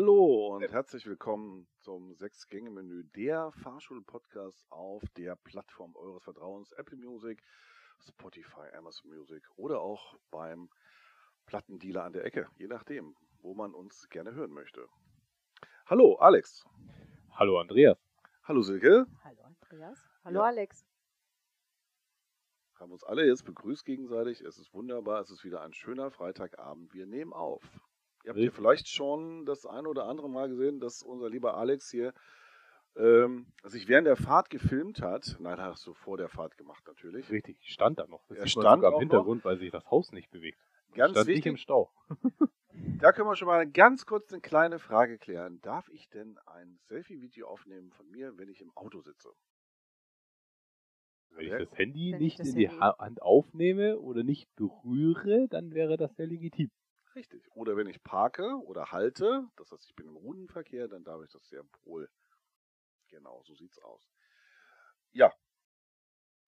Hallo und herzlich willkommen zum Sechs-Gänge-Menü, der Fahrschul-Podcast auf der Plattform eures Vertrauens, Apple Music, Spotify, Amazon Music oder auch beim Plattendealer an der Ecke, je nachdem, wo man uns gerne hören möchte. Hallo Alex. Hallo Andreas. Hallo Silke. Hallo Andreas. Hallo Ja. Alex. Haben uns alle jetzt begrüßt gegenseitig. Es ist wunderbar. Es ist wieder ein schöner Freitagabend. Wir nehmen auf. Ihr habt ja vielleicht schon das ein oder andere Mal gesehen, dass unser lieber Alex hier ähm, sich während der Fahrt gefilmt hat. Nein, er so vor der Fahrt gemacht natürlich. Richtig, ich stand da noch. Das Er stand sogar im Hintergrund, weil sich das Haus nicht bewegt. Ganz stand nicht wichtig, im Stau. da können wir schon mal ganz kurz eine kleine Frage klären. Darf ich denn ein Selfie-Video aufnehmen von mir, wenn ich im Auto sitze? Wenn ich das Handy Wenn ich nicht das in die Handy- Hand aufnehme oder nicht berühre, dann wäre das sehr legitim. Richtig. Oder wenn ich parke oder halte, das heißt, ich bin im Rundenverkehr, dann darf ich das sehr wohl. Genau, so sieht's aus. Ja.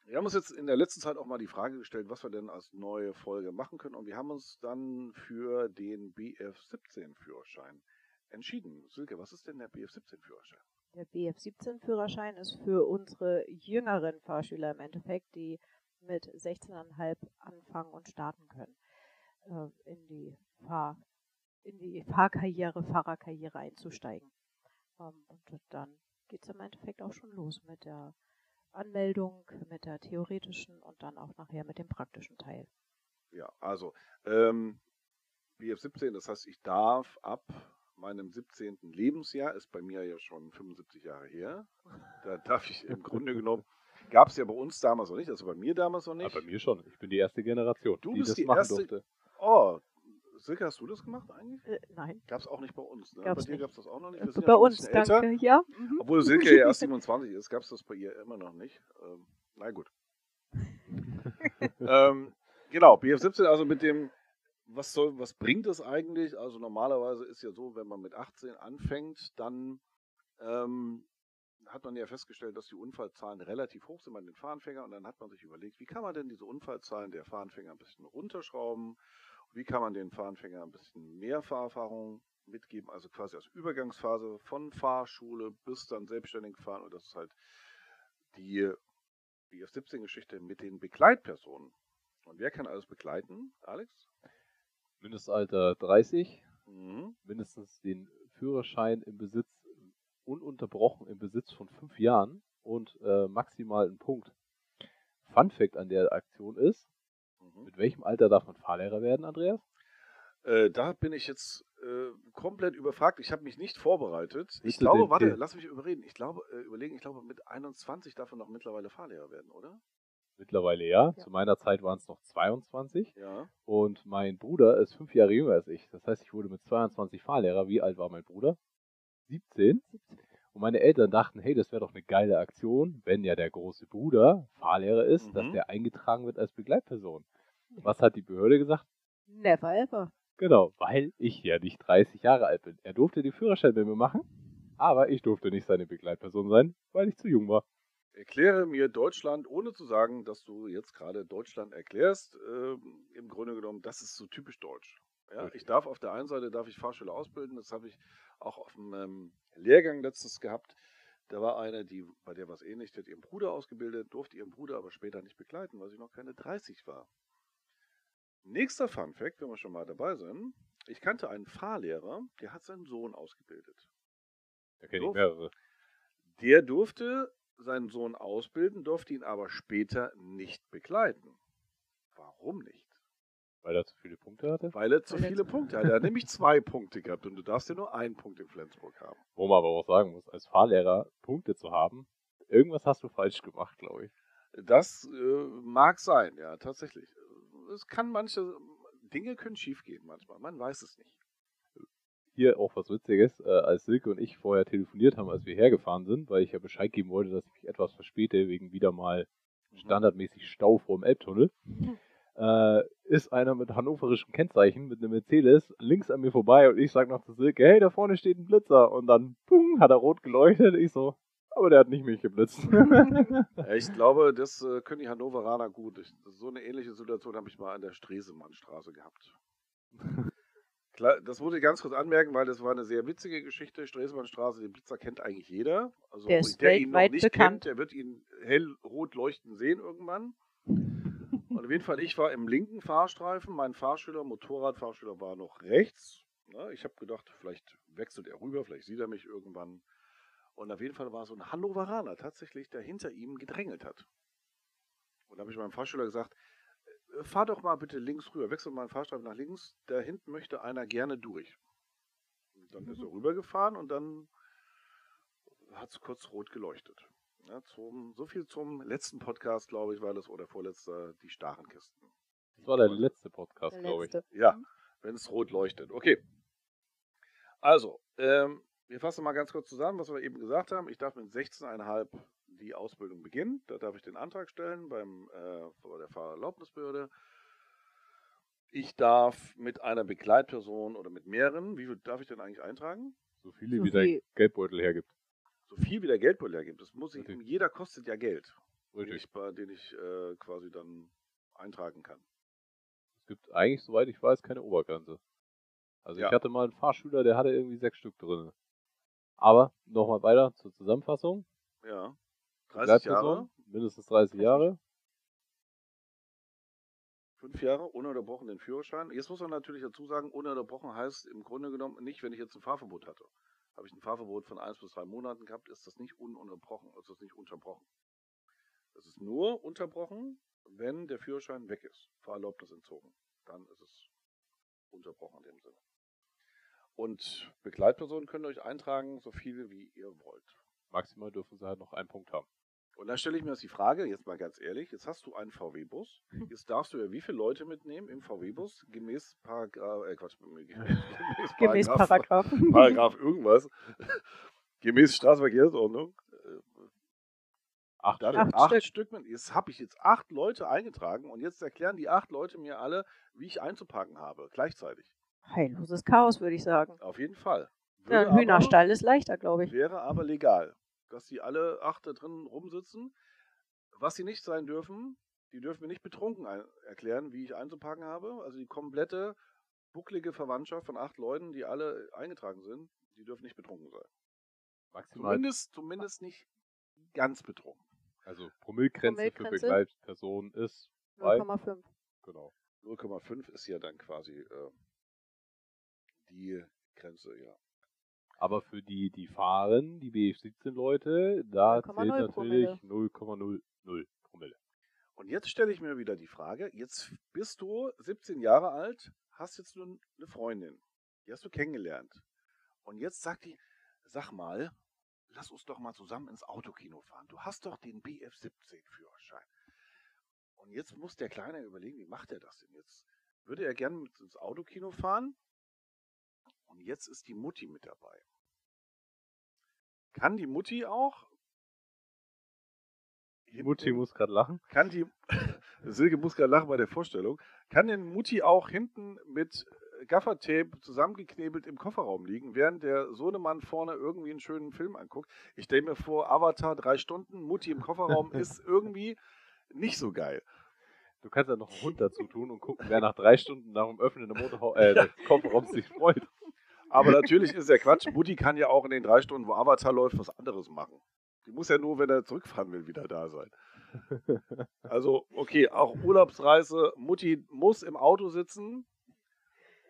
Wir haben uns jetzt in der letzten Zeit auch mal die Frage gestellt, was wir denn als neue Folge machen können. Und wir haben uns dann für den BF17-Führerschein entschieden. Silke, was ist denn der BF17-Führerschein? Der BF17-Führerschein ist für unsere jüngeren Fahrschüler im Endeffekt, die mit 16,5 anfangen und starten können, äh, in die Fahr in die Fahrkarriere, Fahrerkarriere einzusteigen. Ähm, und dann geht es im Endeffekt auch schon los mit der Anmeldung, mit der theoretischen und dann auch nachher mit dem praktischen Teil. Ja, also ähm, BF17, das heißt, ich darf ab meinem 17. Lebensjahr, ist bei mir ja schon 75 Jahre her, da darf ich im Grunde genommen, gab es ja bei uns damals noch nicht, also bei mir damals noch nicht. Aber bei mir schon. Ich bin die erste Generation, Du die bist das die machen erste- durfte. Oh, Silke, hast du das gemacht eigentlich? Äh, nein, Gab es auch nicht bei uns. Ne? Gab's bei dir gab es das auch noch nicht. Ja bei ein uns, bisschen älter. danke. Ja. mhm. Obwohl Silke ja erst 27 ist, gab es das bei ihr immer noch nicht. Ähm, na gut. ähm, genau, BF17, also mit dem, was soll, was bringt es eigentlich? Also normalerweise ist ja so, wenn man mit 18 anfängt, dann ähm, hat man ja festgestellt, dass die Unfallzahlen relativ hoch sind bei den Fahranfängern und dann hat man sich überlegt, wie kann man denn diese Unfallzahlen der Fahranfänger ein bisschen runterschrauben? Wie kann man den Fahranfängern ein bisschen mehr Fahrerfahrung mitgeben, also quasi als Übergangsphase von Fahrschule bis dann selbstständig fahren und das ist halt die BF17-Geschichte mit den Begleitpersonen. Und wer kann alles begleiten, Alex? Mindestalter 30, Mhm. mindestens den Führerschein im Besitz, ununterbrochen im Besitz von fünf Jahren und äh, maximal ein Punkt. Fun Fact an der Aktion ist, Mhm. mit welchem Alter darf man Fahrlehrer werden, Andreas? Äh, da bin ich jetzt äh, komplett überfragt. Ich habe mich nicht vorbereitet. Ich du glaube, den- warte, den- lass mich überreden. Ich glaube, äh, überlegen, ich glaube, mit 21 darf man noch mittlerweile Fahrlehrer werden, oder? Mittlerweile ja. Ja. Zu meiner Zeit waren es noch 22. Ja. Und mein Bruder ist fünf Jahre jünger als ich. Das heißt, ich wurde mit 22 Fahrlehrer. Wie alt war mein Bruder? 17. Und meine Eltern dachten, hey, das wäre doch eine geile Aktion, wenn ja der große Bruder Fahrlehrer ist, Mhm. dass der eingetragen wird als Begleitperson. Was hat die Behörde gesagt? Never ever. Genau, weil ich ja nicht 30 Jahre alt bin. Er durfte die Führerschein mit mir machen, aber ich durfte nicht seine Begleitperson sein, weil ich zu jung war. Erkläre mir Deutschland, ohne zu sagen, dass du jetzt gerade Deutschland erklärst. Ähm, Im Grunde genommen, das ist so typisch deutsch. Ja, ich darf auf der einen Seite darf ich Fahrschüler ausbilden. Das habe ich auch auf dem ähm, Lehrgang letztes gehabt. Da war eine, die bei der was ähnlich, die hat ihren Bruder ausgebildet, durfte ihren Bruder aber später nicht begleiten, weil sie noch keine 30 war. Nächster Fun Fact, wenn wir schon mal dabei sind. Ich kannte einen Fahrlehrer, der hat seinen Sohn ausgebildet. Da kenne ich mehrere. Der durfte seinen Sohn ausbilden, durfte ihn aber später nicht begleiten. Warum nicht? Weil er zu viele Punkte hatte. Weil er zu Weil viele Punkte hat. Er hat nämlich zwei Punkte gehabt und du darfst ja nur einen Punkt in Flensburg haben. Wo man aber auch sagen muss, als Fahrlehrer Punkte zu haben, irgendwas hast du falsch gemacht, glaube ich. Das äh, mag sein, ja, tatsächlich. Es kann manche Dinge können schiefgehen manchmal. Man weiß es nicht. Hier auch was Witziges, äh, als Silke und ich vorher telefoniert haben, als wir hergefahren sind, weil ich ja Bescheid geben wollte, dass ich mich etwas verspäte, wegen wieder mal standardmäßig Stau vor dem Elbtunnel, äh, ist einer mit hannoverischem Kennzeichen, mit einem Mercedes, links an mir vorbei und ich sag noch zu Silke, hey, da vorne steht ein Blitzer. Und dann, pung, hat er rot geleuchtet. Ich so, aber der hat nicht mich geblitzt. Ich glaube, das äh, können die Hannoveraner gut. Ich, so eine ähnliche Situation habe ich mal an der Stresemannstraße gehabt. Klar, das wurde ich ganz kurz anmerken, weil das war eine sehr witzige Geschichte. Stresemannstraße, den Blitzer kennt eigentlich jeder. Also Der ist der ihn noch weltweit nicht bekannt. kennt, der wird ihn hellrot leuchten sehen irgendwann. Und auf jeden Fall, ich war im linken Fahrstreifen, mein Fahrschüler, Motorradfahrschüler war noch rechts. Na, ich habe gedacht, vielleicht wechselt er rüber, vielleicht sieht er mich irgendwann. Und auf jeden Fall war so ein Hannoveraner tatsächlich, der hinter ihm gedrängelt hat. Und da habe ich meinem Fahrschüler gesagt, äh, fahr doch mal bitte links rüber, wechsel mal den Fahrstreifen nach links, da hinten möchte einer gerne durch. Und dann ist er rübergefahren und dann hat es kurz rot geleuchtet. Ja, zum, so viel zum letzten Podcast, glaube ich, war das, oder vorletzter, die Starenkisten. Das war der letzte Podcast, glaube ich. Ja, wenn es rot leuchtet. Okay. Also, ähm, wir fassen mal ganz kurz zusammen, was wir eben gesagt haben. Ich darf mit 16,5 die Ausbildung beginnen. Da darf ich den Antrag stellen beim, äh, bei der Fahrerlaubnisbehörde. Ich darf mit einer Begleitperson oder mit mehreren, wie viel darf ich denn eigentlich eintragen? So viele So wie viel. Geldbeutel hergibt. So viel wie der Geldbeutel hergibt. Das muss ich, Richtig. jeder kostet ja Geld, den Richtig. ich, bei- den ich äh, quasi dann eintragen kann. Es gibt eigentlich, soweit ich weiß, keine Obergrenze. Also Ja. ich hatte mal einen Fahrschüler, der hatte irgendwie sechs Stück drin. Aber nochmal weiter zur Zusammenfassung. Ja. 30 Begleitperson, Jahre, mindestens 30 Jahre. fünf Jahre, ununterbrochen den Führerschein. Jetzt muss man natürlich dazu sagen, ununterbrochen heißt im Grunde genommen nicht, wenn ich jetzt ein Fahrverbot hatte. Habe ich ein Fahrverbot von eins bis drei Monaten gehabt, ist das nicht ununterbrochen, ist das nicht unterbrochen. Das ist nur unterbrochen, wenn der Führerschein weg ist, Fahrerlaubnis entzogen. Dann ist es unterbrochen in dem Sinne. Und Begleitpersonen könnt ihr euch eintragen, so viele wie ihr wollt. Maximal dürfen sie halt noch einen Punkt haben. Und da stelle ich mir jetzt die Frage, jetzt mal ganz ehrlich, jetzt hast du einen VW-Bus, jetzt darfst du ja wie viele Leute mitnehmen im VW-Bus, gemäß Paragraph, äh Quatsch, gemäß, Gemäß Paragraph. Paragraph irgendwas, gemäß Straßenverkehrsordnung, äh, Acht Acht acht Stück. Stück mit, jetzt habe ich jetzt acht Leute eingetragen und jetzt erklären die acht Leute mir alle, wie ich einzuparken habe, gleichzeitig. Heilloses Chaos, würde ich sagen. Auf jeden Fall. Ja, ein aber- Hühnerstall ist leichter, glaube ich. Wäre aber legal, dass die alle acht da drin rumsitzen. Was sie nicht sein dürfen, die dürfen mir nicht betrunken ein erklären, wie ich einzupacken habe. Also die komplette bucklige Verwandtschaft von acht Leuten, die alle eingetragen sind, die dürfen nicht betrunken sein. Maximal, Zumindest, zumindest nicht ganz betrunken. also Promillgrenze für Promillegrenze? Begleitpersonen ist bei, 0,5. genau. 0,5 ist ja dann quasi äh, die Grenze, ja. Aber für die, die fahren, die BF17-Leute, da 0,0 zählt natürlich 0,00 Promille. Und jetzt stelle ich mir wieder die Frage, jetzt bist du 17 Jahre alt, hast jetzt nun eine Freundin, die hast du kennengelernt. Und jetzt sagt die, sag mal, lass uns doch mal zusammen ins Autokino fahren. Du hast doch den BF17-Führerschein. Und jetzt muss der Kleine überlegen, wie macht er das denn jetzt? Würde er gerne mit ins Autokino fahren? Und jetzt ist die Mutti mit dabei. Kann die Mutti auch? Die Mutti muss gerade lachen. kann die, Silke muss gerade lachen bei der Vorstellung, kann denn Mutti auch hinten mit Gaffertape zusammengeknebelt im Kofferraum liegen, während der Sohnemann vorne irgendwie einen schönen Film anguckt? Ich stelle mir vor, Avatar drei Stunden, Mutti im Kofferraum ist irgendwie nicht so geil. Du kannst ja noch einen Hund dazu tun und gucken, wer nach drei Stunden nach dem Öffnen der Motorhaus, äh, des Kofferraums sich freut. Aber natürlich ist der Quatsch, Mutti kann ja auch in den drei Stunden, wo Avatar läuft, was anderes machen. Die muss ja nur, wenn er zurückfahren will, wieder da sein. Also, okay, auch Urlaubsreise, Mutti muss im Auto sitzen,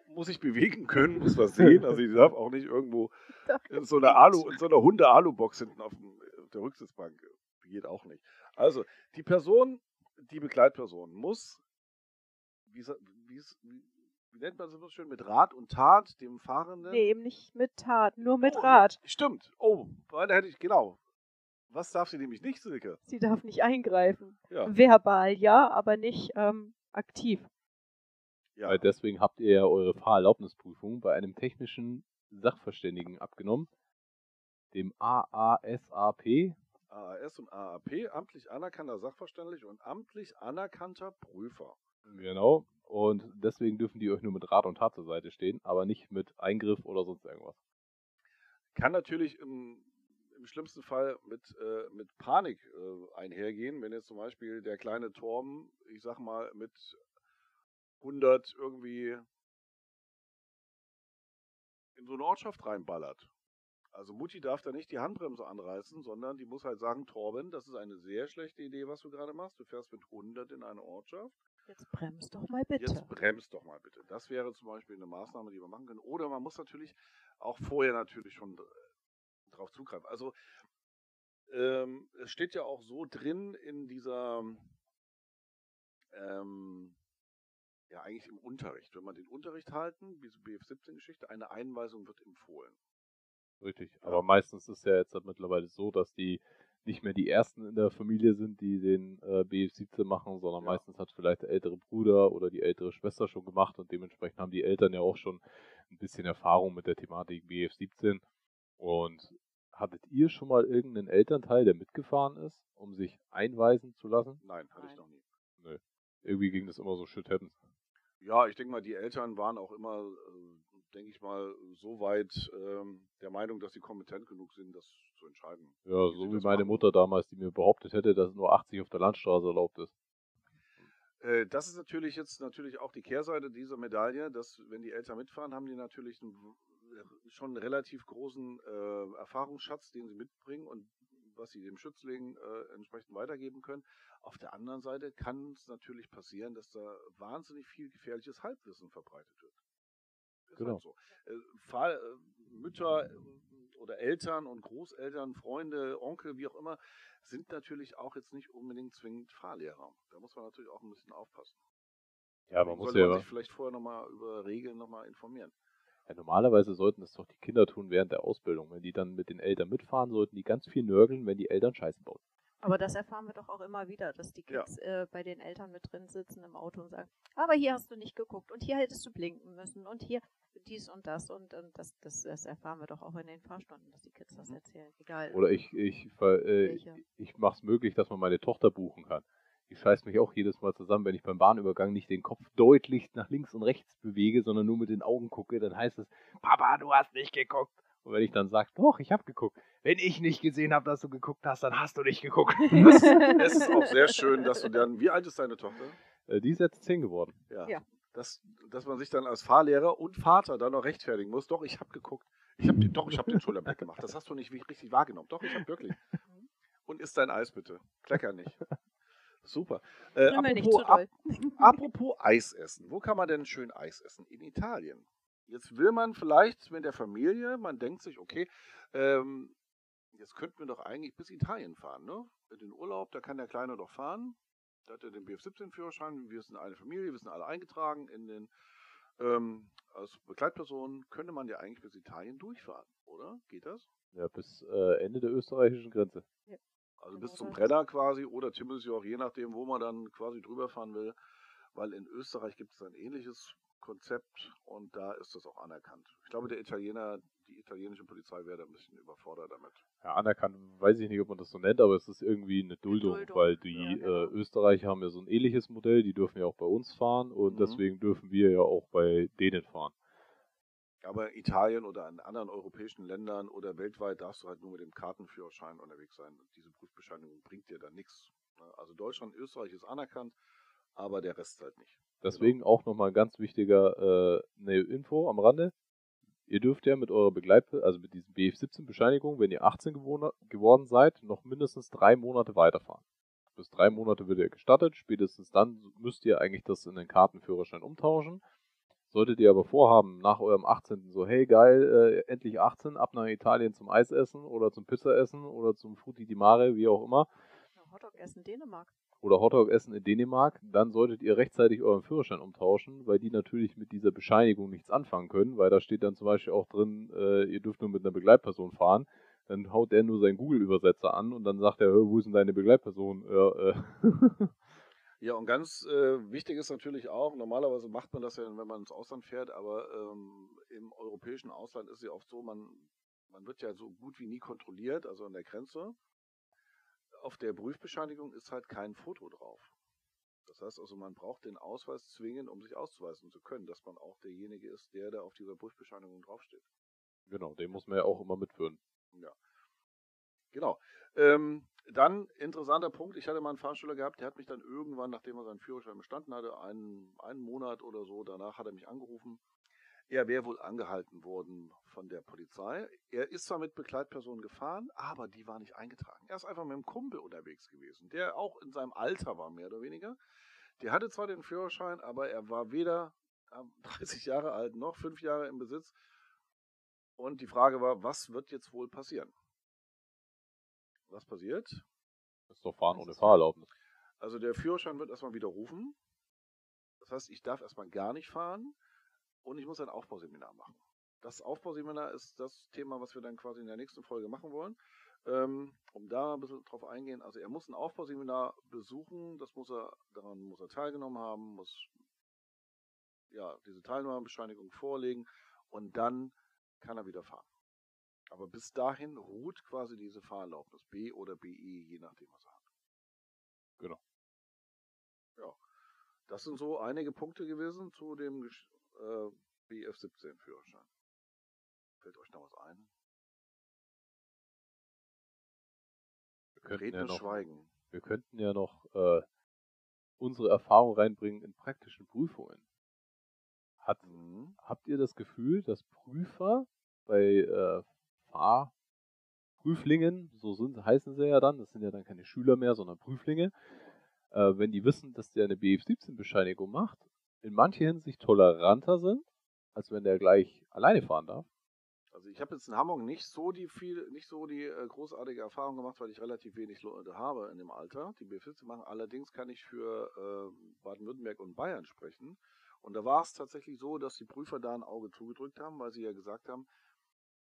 muss sich bewegen können, muss was sehen. Also, die darf auch nicht irgendwo in so einer Alu, in so einer Hunde-Alu-Box hinten auf, dem, auf der Rücksitzbank. Geht auch nicht. Also, die Person, die Begleitperson muss, wie, wie, ist- wie, nennt man so schön, mit Rat und Tat dem Fahrenden. Nee, eben nicht mit Tat, nur mit Oh, Rat. Stimmt. Oh, weil da hätte ich, genau. Was darf sie nämlich nicht, Silke? Sie darf nicht eingreifen. Ja. Verbal ja, aber nicht ähm, aktiv. ja. Weil deswegen habt ihr ja eure Fahrerlaubnisprüfung bei einem technischen Sachverständigen abgenommen, dem AASAP. AAS und AAP, amtlich anerkannter Sachverständiger und amtlich anerkannter Prüfer. Genau. Und deswegen dürfen die euch nur mit Rat und Tat zur Seite stehen, aber nicht mit Eingriff oder sonst irgendwas. Kann natürlich im, im schlimmsten Fall mit, äh, mit Panik äh, einhergehen, wenn jetzt zum Beispiel der kleine Torben, ich sag mal, mit 100 irgendwie in so eine Ortschaft reinballert. Also Mutti darf da nicht die Handbremse anreißen, sondern die muss halt sagen, Torben, das ist eine sehr schlechte Idee, was du gerade machst. Du fährst mit 100 in eine Ortschaft. Jetzt bremst doch mal bitte. Jetzt bremst doch mal bitte. Das wäre zum Beispiel eine Maßnahme, die wir machen können. Oder man muss natürlich auch vorher natürlich schon drauf zugreifen. Also ähm, es steht ja auch so drin in dieser, ähm, ja eigentlich im Unterricht. Wenn man den Unterricht halten, diese BF17-Geschichte, eine Einweisung wird empfohlen. Richtig. Aber meistens ist ja jetzt halt mittlerweile so, dass die nicht mehr die ersten in der Familie sind, die den äh, BF17 machen, sondern Ja. meistens hat vielleicht der ältere Bruder oder die ältere Schwester schon gemacht und dementsprechend haben die Eltern ja auch schon ein bisschen Erfahrung mit der Thematik BF17. Und hattet ihr schon mal irgendeinen Elternteil, der mitgefahren ist, um sich einweisen zu lassen? Nein, hatte ich noch nie. Irgendwie ging das immer so shit happens. Ja, ich denke mal, die Eltern waren auch immer, äh, denke ich mal, so weit ähm, der Meinung, dass sie kompetent genug sind, das zu entscheiden. Ja, Wie so wie meine machen. Mutter damals, die mir behauptet hätte, dass nur 80 auf der Landstraße erlaubt ist. Äh, das ist natürlich jetzt natürlich auch die Kehrseite dieser Medaille, dass wenn die Eltern mitfahren, haben die natürlich einen, w- schon einen relativ großen äh, Erfahrungsschatz, den sie mitbringen und was sie dem Schützling äh, entsprechend weitergeben können. Auf der anderen Seite kann es natürlich passieren, dass da wahnsinnig viel gefährliches Halbwissen verbreitet wird. Ist Genau. Halt so. äh, äh, Mütter äh, oder Eltern und Großeltern, Freunde, Onkel, wie auch immer, sind natürlich auch jetzt nicht unbedingt zwingend Fahrlehrer. Da muss man natürlich auch ein bisschen aufpassen. Ja, man muss ja, man sich vielleicht vorher nochmal über Regeln nochmal informieren. ja, normalerweise sollten es doch die Kinder tun während der Ausbildung. Wenn die dann mit den Eltern mitfahren, sollten die ganz viel nörgeln, wenn die Eltern Scheiße bauen. Aber das erfahren wir doch auch immer wieder, dass die Ja. Kids äh, bei den Eltern mit drin sitzen im Auto und sagen, aber hier hast du nicht geguckt und hier hättest du blinken müssen und hier dies und das und, und das, das, das erfahren wir doch auch in den Fahrstunden, dass die Kids das Mhm. erzählen. Egal. Oder ich, ich, äh, ich mache es möglich, dass man meine Tochter buchen kann. Die scheißt mich auch jedes Mal zusammen, wenn ich beim Bahnübergang nicht den Kopf deutlich nach links und rechts bewege, sondern nur mit den Augen gucke, dann heißt es, Papa, du hast nicht geguckt. Und wenn ich dann sage, doch, ich habe geguckt. Wenn ich nicht gesehen habe, dass du geguckt hast, dann hast du nicht geguckt. Das, es ist auch sehr schön, dass du dann, wie alt ist deine Tochter? Äh, die ist jetzt 10 geworden. Ja. Ja. Dass, dass man sich dann als Fahrlehrer und Vater dann noch rechtfertigen muss. Doch, ich habe geguckt. Ich hab, den- doch, ich habe den Schulterblick gemacht. Das hast du nicht richtig wahrgenommen. Doch, ich habe wirklich. Und isst dein Eis bitte. Klecker nicht. Super. Äh, apropos, zu doll. Ap apropos Eis essen. Wo kann man denn schön Eis essen? In Italien. Jetzt will man vielleicht mit der Familie, man denkt sich, okay, ähm, jetzt könnten wir doch eigentlich bis Italien fahren, ne? In den Urlaub, da kann der Kleine doch fahren. Da hat er den BF17-Führerschein, wir sind eine Familie, wir sind alle eingetragen in den ähm, als Begleitperson könnte man ja eigentlich bis Italien durchfahren, oder? Geht das? Ja, bis äh, Ende der österreichischen Grenze. Also Genau bis zum Brenner quasi oder Timmelsjoch, je nachdem, wo man dann quasi drüber fahren will. Weil in Österreich gibt es ein ähnliches Konzept und da ist das auch anerkannt. Ich glaube, der Italiener, die italienische Polizei wäre da ein bisschen überfordert damit. Ja, anerkannt, weiß ich nicht, ob man das so nennt, aber es ist irgendwie eine Duldung, Duldung, weil die ja, genau. äh, Österreicher haben ja so ein ähnliches Modell, die dürfen ja auch bei uns fahren und Mhm. deswegen dürfen wir ja auch bei denen fahren. Aber Italien oder in anderen europäischen Ländern oder weltweit darfst du halt nur mit dem Kartenführerschein unterwegs sein. Und diese Prüfbescheinigung bringt dir dann nichts. ne? Also Deutschland, Österreich ist anerkannt, aber der Rest halt nicht. Deswegen auch nochmal ein ganz wichtiger äh, eine Info am Rande. Ihr dürft ja mit eurer Begleit, also mit diesen BF17-Bescheinigungen, wenn ihr 18 geworden, seid, noch mindestens drei Monate weiterfahren. Bis drei Monate wird ihr gestattet, spätestens dann müsst ihr eigentlich das in den Kartenführerschein umtauschen. Solltet ihr aber vorhaben, nach eurem 18. so, hey geil, äh, endlich 18, ab nach Italien zum Eisessen oder zum Pizzaessen oder zum Frutti di Mare, wie auch immer, Hotdog essen Dänemark. Oder Hotdog essen in Dänemark, dann solltet ihr rechtzeitig euren Führerschein umtauschen, weil die natürlich mit dieser Bescheinigung nichts anfangen können, weil da steht dann zum Beispiel auch drin, äh, ihr dürft nur mit einer Begleitperson fahren. Dann haut der nur seinen Google-Übersetzer an und dann sagt er, "Hä, wo ist denn deine Begleitperson? Ja, äh. Ja, und ganz äh, wichtig ist natürlich auch, normalerweise macht man das ja, wenn man ins Ausland fährt, aber ähm, im europäischen Ausland ist es ja oft so, man, man wird ja so gut wie nie kontrolliert, also an der Grenze. Auf der Prüfbescheinigung ist halt kein Foto drauf. Das heißt also, man braucht den Ausweis zwingend, um sich auszuweisen zu können, dass man auch derjenige ist, der da auf dieser Prüfbescheinigung draufsteht. genau, den muss man ja auch immer mitführen. Genau. Ähm, dann interessanter Punkt, ich hatte mal einen Fahrschüler gehabt, der hat mich dann irgendwann, nachdem er seinen Führerschein bestanden hatte, einen, einen Monat oder so, danach hat er mich angerufen. Er wäre wohl angehalten worden von der Polizei. Er ist zwar mit Begleitpersonen gefahren, aber die war nicht eingetragen. Er ist einfach mit einem Kumpel unterwegs gewesen, der auch in seinem Alter war, mehr oder weniger. Der hatte zwar den Führerschein, aber er war weder 30 Jahre alt noch fünf Jahre im Besitz. Und die Frage war, was wird jetzt wohl passieren? Was passiert? Das ist doch Fahren ohne Fahrerlaubnis. Also der Führerschein wird erstmal widerrufen. Das heißt, ich darf erstmal gar nicht fahren und ich muss ein Aufbauseminar machen. Das Aufbauseminar ist das Thema, was wir dann quasi in der nächsten Folge machen wollen. Ähm, um da ein bisschen drauf eingehen. Also er muss ein Aufbauseminar besuchen, das muss er, daran muss er teilgenommen haben, muss ja diese Teilnahmebescheinigung vorlegen und dann kann er wieder fahren. Aber bis dahin ruht quasi diese Fahrerlaubnis B oder BE, je nachdem, was er hat. Genau. Ja. Das sind so einige Punkte gewesen zu dem äh, BF17-Führerschein. Fällt euch noch was ein? Wir könnten, Reden ja noch, Schweigen. wir könnten ja noch äh, unsere Erfahrung reinbringen in praktischen Prüfungen. Hat, Mhm. habt ihr das Gefühl, dass Prüfer bei äh, Fahrprüflingen, so sind, heißen sie ja dann, das sind ja dann keine Schüler mehr, sondern Prüflinge, äh, wenn die wissen, dass der eine BF17-Bescheinigung macht, in mancher Hinsicht toleranter sind, als wenn der gleich alleine fahren darf? Also ich habe jetzt in Hamburg nicht so die viel, nicht so die äh, großartige Erfahrung gemacht, weil ich relativ wenig Leute habe in dem Alter, die B14 machen. Allerdings kann ich für äh, Baden-Württemberg und Bayern sprechen. Und da war es tatsächlich so, dass die Prüfer da ein Auge zugedrückt haben, weil sie ja gesagt haben,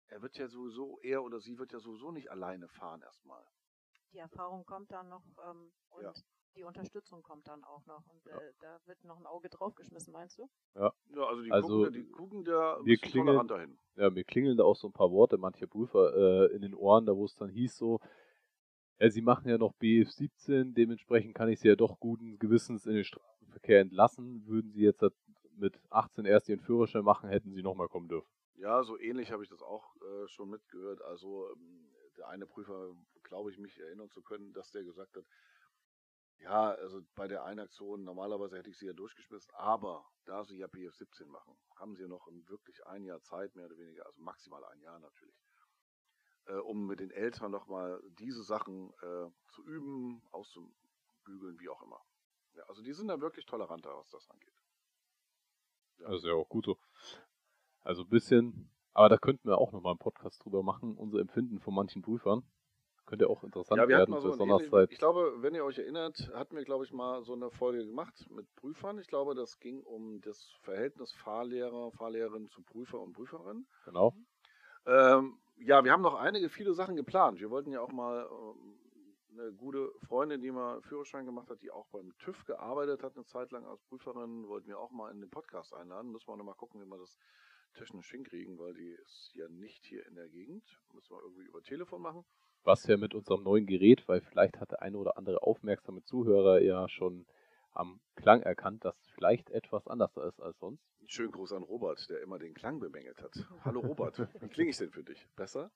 er wird ja sowieso, er oder sie wird ja sowieso nicht alleine fahren erstmal. Die Erfahrung kommt dann noch ähm, und Ja. Die Unterstützung kommt dann auch noch. Und äh, da wird noch ein Auge draufgeschmissen, meinst du? Ja, also die Also, gucken, da- die gucken da wir klingeln- toleranter hin. ja, mir klingeln da auch so ein paar Worte mancher Prüfer äh, in den Ohren, da wo es dann hieß so, ja, sie machen ja noch BF17, dementsprechend kann ich sie ja doch guten Gewissens in den Straßenverkehr entlassen. Würden sie jetzt mit 18 erst ihren Führerschein machen, hätten sie nochmal kommen dürfen. Ja, so ähnlich habe ich das auch äh, schon mitgehört. Also ähm, der eine Prüfer, glaube ich, mich erinnern zu können, dass der gesagt hat, ja, also bei der einen Aktion, normalerweise hätte ich sie ja durchgeschmissen, aber da sie ja BF17 machen, haben sie ja noch wirklich ein Jahr Zeit, mehr oder weniger, also maximal ein Jahr natürlich, äh, um mit den Eltern nochmal diese Sachen äh, zu üben, auszubügeln, wie auch immer. Ja, also die sind da wirklich toleranter, was das angeht. Ja. Das ist ja auch gut so. Also ein bisschen, aber da könnten wir auch nochmal einen Podcast drüber machen, unser Empfinden von manchen Prüfern. Könnte auch interessant Ja, wir hatten werden, mal so seit ich glaube, wenn ihr euch erinnert, hatten wir, glaube ich, mal so eine Folge gemacht mit Prüfern. Ich glaube, das ging um das Verhältnis Fahrlehrer, Fahrlehrerin zu Prüfer und Prüferin. genau. Ähm, ja, wir haben noch einige, viele Sachen geplant. Wir wollten ja auch mal ähm, eine gute Freundin, die mal Führerschein gemacht hat, die auch beim TÜV gearbeitet hat, eine Zeit lang als Prüferin, wollten wir auch mal in den Podcast einladen. Müssen wir noch mal gucken, wie wir das technisch hinkriegen, weil die ist ja nicht hier in der Gegend. Müssen wir irgendwie über Telefon machen. Was ja mit unserem neuen Gerät, weil vielleicht hat der eine oder andere aufmerksame Zuhörer ja schon am Klang erkannt, dass es vielleicht etwas anders ist als sonst. Schönen Gruß an Robert, der immer den Klang bemängelt hat. Hallo Robert, wie klinge ich denn für dich? Besser?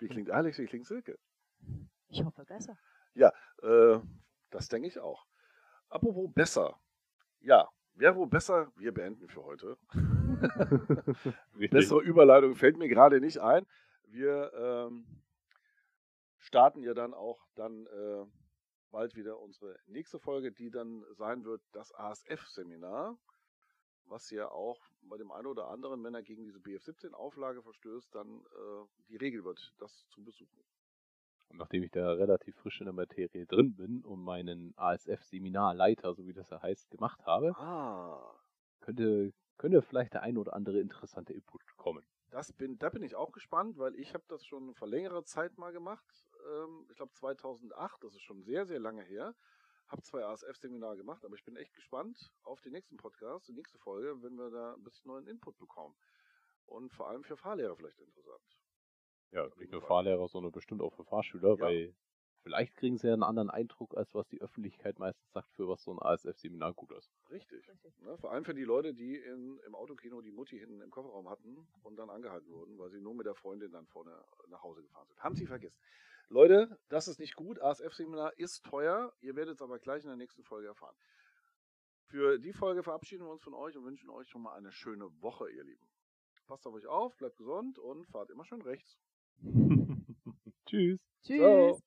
Wie klingt Alex, wie klingt Silke? Ich hoffe besser. Äh, das denke ich auch. Apropos besser. Ja, wäre wohl besser, wir beenden für heute. Bessere Überleitung fällt mir gerade nicht ein. Wir ähm, starten ja dann auch dann äh, bald wieder unsere nächste Folge, die dann sein wird das ASF-Seminar, was ja auch bei dem einen oder anderen, wenn er gegen diese BF17-Auflage verstößt, dann äh, die Regel wird, das zu besuchen. Und nachdem ich da relativ frisch in der Materie drin bin und meinen ASF-Seminarleiter, so wie das ja heißt, gemacht habe, Ah, könnte, könnte vielleicht der ein oder andere interessante Input kommen. Das bin, da bin ich auch gespannt, weil ich habe das schon vor längerer Zeit mal gemacht. Ähm, ich glaube 2008, das ist schon sehr, sehr lange her. Habe zwei ASF-Seminare gemacht, aber ich bin echt gespannt auf den nächsten Podcast, die nächste Folge, wenn wir da ein bisschen neuen Input bekommen. Und vor allem für Fahrlehrer vielleicht interessant. Ja, nicht nur. Fahrlehrer, sondern bestimmt auch für Fahrschüler, Ja. weil vielleicht kriegen sie ja einen anderen Eindruck, als was die Öffentlichkeit meistens sagt, für was so ein ASF-Seminar gut ist. Richtig. Richtig. Ne? Vor allem für die Leute, die in, im Autokino die Mutti hinten im Kofferraum hatten und dann angehalten wurden, weil sie nur mit der Freundin dann vorne nach Hause gefahren sind. Haben sie vergessen. Leute, das ist nicht gut. ASF-Seminar ist teuer. Ihr werdet es aber gleich in der nächsten Folge erfahren. Für die Folge verabschieden wir uns von euch und wünschen euch schon mal eine schöne Woche, ihr Lieben. Passt auf euch auf, bleibt gesund und fahrt immer schön rechts. Tschüss. Tschüss. Ciao.